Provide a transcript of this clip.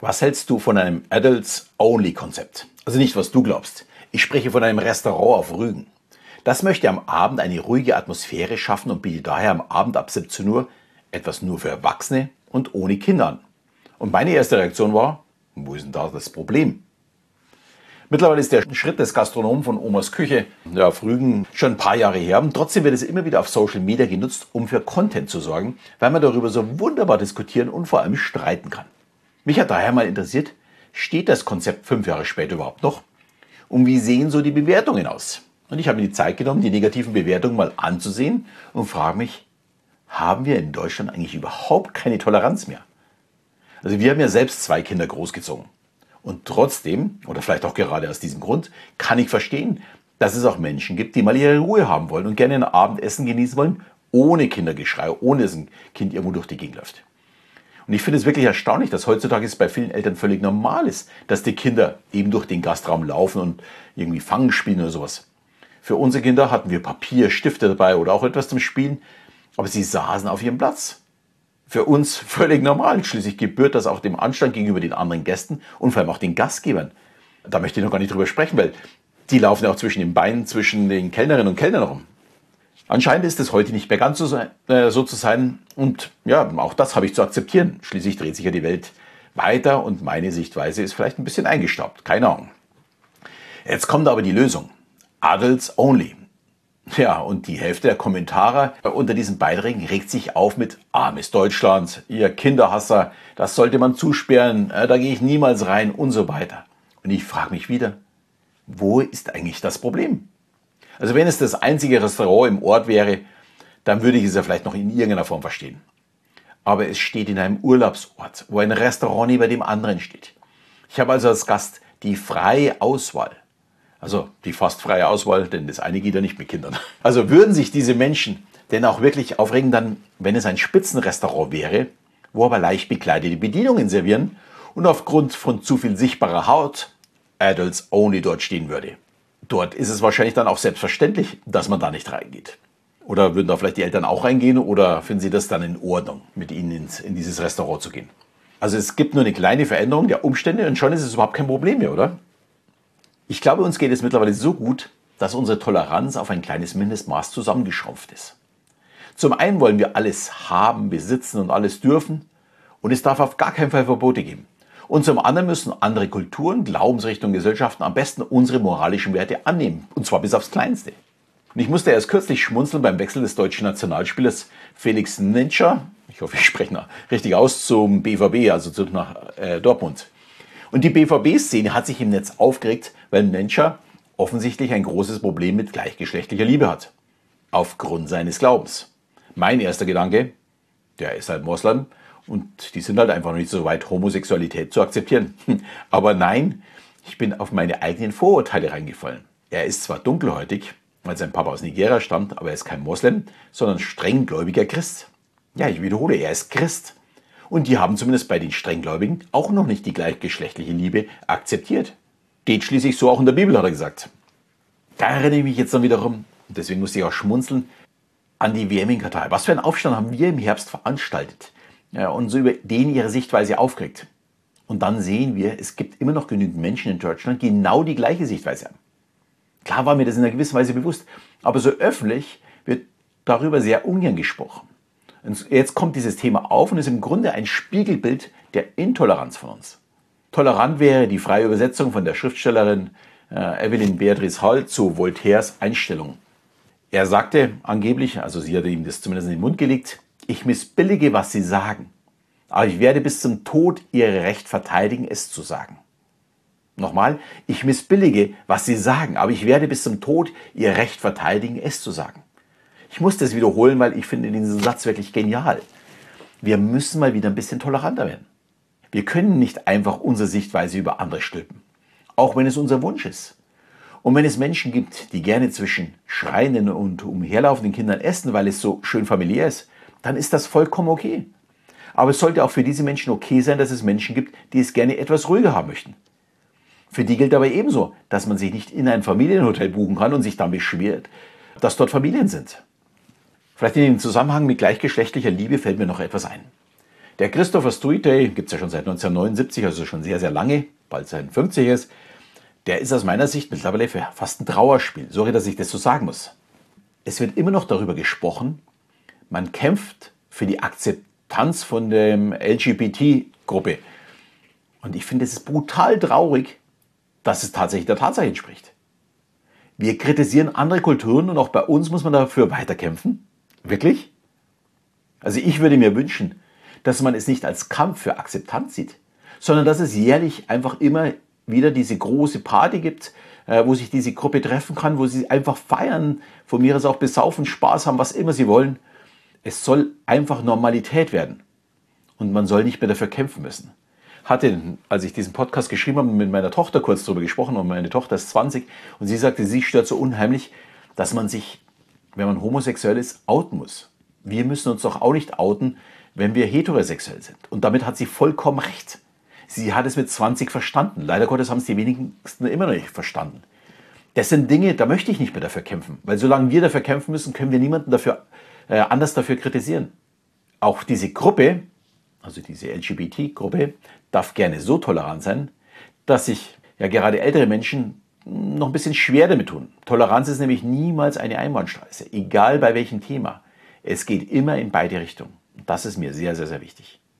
Was hältst du von einem Adults-Only-Konzept? Also nicht, was du glaubst. Ich spreche von einem Restaurant auf Rügen. Das möchte am Abend eine ruhige Atmosphäre schaffen und bietet daher am Abend ab 17 Uhr etwas nur für Erwachsene und ohne Kinder an. Und meine erste Reaktion war, wo ist denn da das Problem? Mittlerweile ist der Schritt des Gastronomen von Omas Küche ja, auf Rügen schon ein paar Jahre her. Und trotzdem wird es immer wieder auf Social Media genutzt, um für Content zu sorgen, weil man darüber so wunderbar diskutieren und vor allem streiten kann. Mich hat daher mal interessiert, steht das Konzept fünf Jahre später überhaupt noch? Und wie sehen so die Bewertungen aus? Und ich habe mir die Zeit genommen, die negativen Bewertungen mal anzusehen und frage mich, haben wir in Deutschland eigentlich überhaupt keine Toleranz mehr? Also wir haben ja selbst zwei Kinder großgezogen. Und trotzdem, oder vielleicht auch gerade aus diesem Grund, kann ich verstehen, dass es auch Menschen gibt, die mal ihre Ruhe haben wollen und gerne ein Abendessen genießen wollen, ohne Kindergeschrei, ohne dass ein Kind irgendwo durch die Gegend läuft. Und ich finde es wirklich erstaunlich, dass heutzutage es bei vielen Eltern völlig normal ist, dass die Kinder eben durch den Gastraum laufen und irgendwie Fangen spielen oder sowas. Für unsere Kinder hatten wir Papier, Stifte dabei oder auch etwas zum Spielen, aber sie saßen auf ihrem Platz. Für uns völlig normal. Schließlich gebührt das auch dem Anstand gegenüber den anderen Gästen und vor allem auch den Gastgebern. Da möchte ich noch gar nicht drüber sprechen, weil die laufen ja auch zwischen den Beinen zwischen den Kellnerinnen und Kellnern rum. Anscheinend ist es heute nicht mehr ganz so, äh, so zu sein. Und ja, auch das habe ich zu akzeptieren. Schließlich dreht sich ja die Welt weiter und meine Sichtweise ist vielleicht ein bisschen eingestaubt. Keine Ahnung. Jetzt kommt aber die Lösung. Adults only. Ja, und die Hälfte der Kommentare unter diesen Beiträgen regt sich auf mit armes Deutschland, ihr Kinderhasser, das sollte man zusperren, äh, da gehe ich niemals rein und so weiter. Und ich frage mich wieder, wo ist eigentlich das Problem? Also wenn es das einzige Restaurant im Ort wäre, dann würde ich es ja vielleicht noch in irgendeiner Form verstehen. Aber es steht in einem Urlaubsort, wo ein Restaurant neben dem anderen steht. Ich habe also als Gast die freie Auswahl. Also die fast freie Auswahl, denn das eine geht ja nicht mit Kindern. Also würden sich diese Menschen denn auch wirklich aufregen, dann, wenn es ein Spitzenrestaurant wäre, wo aber leicht bekleidete Bedienungen servieren und aufgrund von zu viel sichtbarer Haut Adults Only dort stehen würde. Dort ist es wahrscheinlich dann auch selbstverständlich, dass man da nicht reingeht. Oder würden da vielleicht die Eltern auch reingehen oder finden sie das dann in Ordnung, mit ihnen ins, in dieses Restaurant zu gehen? Also es gibt nur eine kleine Veränderung der Umstände und schon ist es überhaupt kein Problem mehr, oder? Ich glaube, uns geht es mittlerweile so gut, dass unsere Toleranz auf ein kleines Mindestmaß zusammengeschrumpft ist. Zum einen wollen wir alles haben, besitzen und alles dürfen und es darf auf gar keinen Fall Verbote geben. Und zum anderen müssen andere Kulturen, Glaubensrichtungen, Gesellschaften am besten unsere moralischen Werte annehmen. Und zwar bis aufs Kleinste. Und ich musste erst kürzlich schmunzeln beim Wechsel des deutschen Nationalspielers Felix Nenscher, ich hoffe, ich spreche noch richtig aus, zum BVB, also zu, nach äh, Dortmund. Und die BVB-Szene hat sich im Netz aufgeregt, weil Nenscher offensichtlich ein großes Problem mit gleichgeschlechtlicher Liebe hat. Aufgrund seines Glaubens. Mein erster Gedanke, der ist halt Moslem, und die sind halt einfach noch nicht so weit, Homosexualität zu akzeptieren. Aber nein, ich bin auf meine eigenen Vorurteile reingefallen. Er ist zwar dunkelhäutig, weil sein Papa aus Nigeria stammt, aber er ist kein Moslem, sondern strenggläubiger Christ. Ja, ich wiederhole, er ist Christ. Und die haben zumindest bei den Strenggläubigen auch noch nicht die gleichgeschlechtliche Liebe akzeptiert. Geht schließlich so auch in der Bibel, hat er gesagt. Da erinnere ich mich jetzt dann wiederum, und deswegen musste ich auch schmunzeln, an die WM in Katar. Was für einen Aufstand haben wir im Herbst veranstaltet? Ja, und so über den ihre Sichtweise aufkriegt. Und dann sehen wir, es gibt immer noch genügend Menschen in Deutschland, die genau die gleiche Sichtweise haben. Klar war mir das in einer gewissen Weise bewusst, aber so öffentlich wird darüber sehr ungern gesprochen. Und jetzt kommt dieses Thema auf und ist im Grunde ein Spiegelbild der Intoleranz von uns. Tolerant wäre die freie Übersetzung von der Schriftstellerin äh, Evelyn Beatrice Hall zu Voltaires Einstellung. Er sagte angeblich, also sie hatte ihm das zumindest in den Mund gelegt, ich missbillige, was Sie sagen, aber ich werde bis zum Tod Ihr Recht verteidigen, es zu sagen. Nochmal, ich missbillige, was Sie sagen, aber ich werde bis zum Tod Ihr Recht verteidigen, es zu sagen. Ich muss das wiederholen, weil ich finde diesen Satz wirklich genial. Wir müssen mal wieder ein bisschen toleranter werden. Wir können nicht einfach unsere Sichtweise über andere stülpen, auch wenn es unser Wunsch ist. Und wenn es Menschen gibt, die gerne zwischen schreienden und umherlaufenden Kindern essen, weil es so schön familiär ist, dann ist das vollkommen okay. Aber es sollte auch für diese Menschen okay sein, dass es Menschen gibt, die es gerne etwas ruhiger haben möchten. Für die gilt aber ebenso, dass man sich nicht in ein Familienhotel buchen kann und sich dann beschwert, dass dort Familien sind. Vielleicht in dem Zusammenhang mit gleichgeschlechtlicher Liebe fällt mir noch etwas ein. Der Christopher Struite, gibt es ja schon seit 1979, also schon sehr, sehr lange, bald sein 50 ist, der ist aus meiner Sicht mittlerweile fast ein Trauerspiel. Sorry, dass ich das so sagen muss. Es wird immer noch darüber gesprochen, man kämpft für die Akzeptanz von der LGBT-Gruppe. Und ich finde, es ist brutal traurig, dass es tatsächlich der Tatsache entspricht. Wir kritisieren andere Kulturen und auch bei uns muss man dafür weiterkämpfen. Wirklich? Also ich würde mir wünschen, dass man es nicht als Kampf für Akzeptanz sieht, sondern dass es jährlich einfach immer wieder diese große Party gibt, äh, wo sich diese Gruppe treffen kann, wo sie einfach feiern, von mir aus auch besaufen, Spaß haben, was immer sie wollen. Es soll einfach Normalität werden. Und man soll nicht mehr dafür kämpfen müssen hatte, als ich diesen Podcast geschrieben habe, mit meiner Tochter kurz darüber gesprochen und meine Tochter ist 20 und sie sagte, sie stört so unheimlich, dass man sich, wenn man homosexuell ist, outen muss. Wir müssen uns doch auch nicht outen, wenn wir heterosexuell sind. Und damit hat sie vollkommen recht. Sie hat es mit 20 verstanden. Leider Gottes haben es die wenigsten immer noch nicht verstanden. Das sind Dinge, da möchte ich nicht mehr dafür kämpfen. Weil solange wir dafür kämpfen müssen, können wir niemanden dafür, äh, anders dafür kritisieren. Auch diese Gruppe, also diese LGBT-Gruppe, darf gerne so tolerant sein, dass sich ja gerade ältere Menschen noch ein bisschen schwer damit tun. Toleranz ist nämlich niemals eine Einbahnstraße, egal bei welchem Thema. Es geht immer in beide Richtungen. Das ist mir sehr, sehr, sehr wichtig.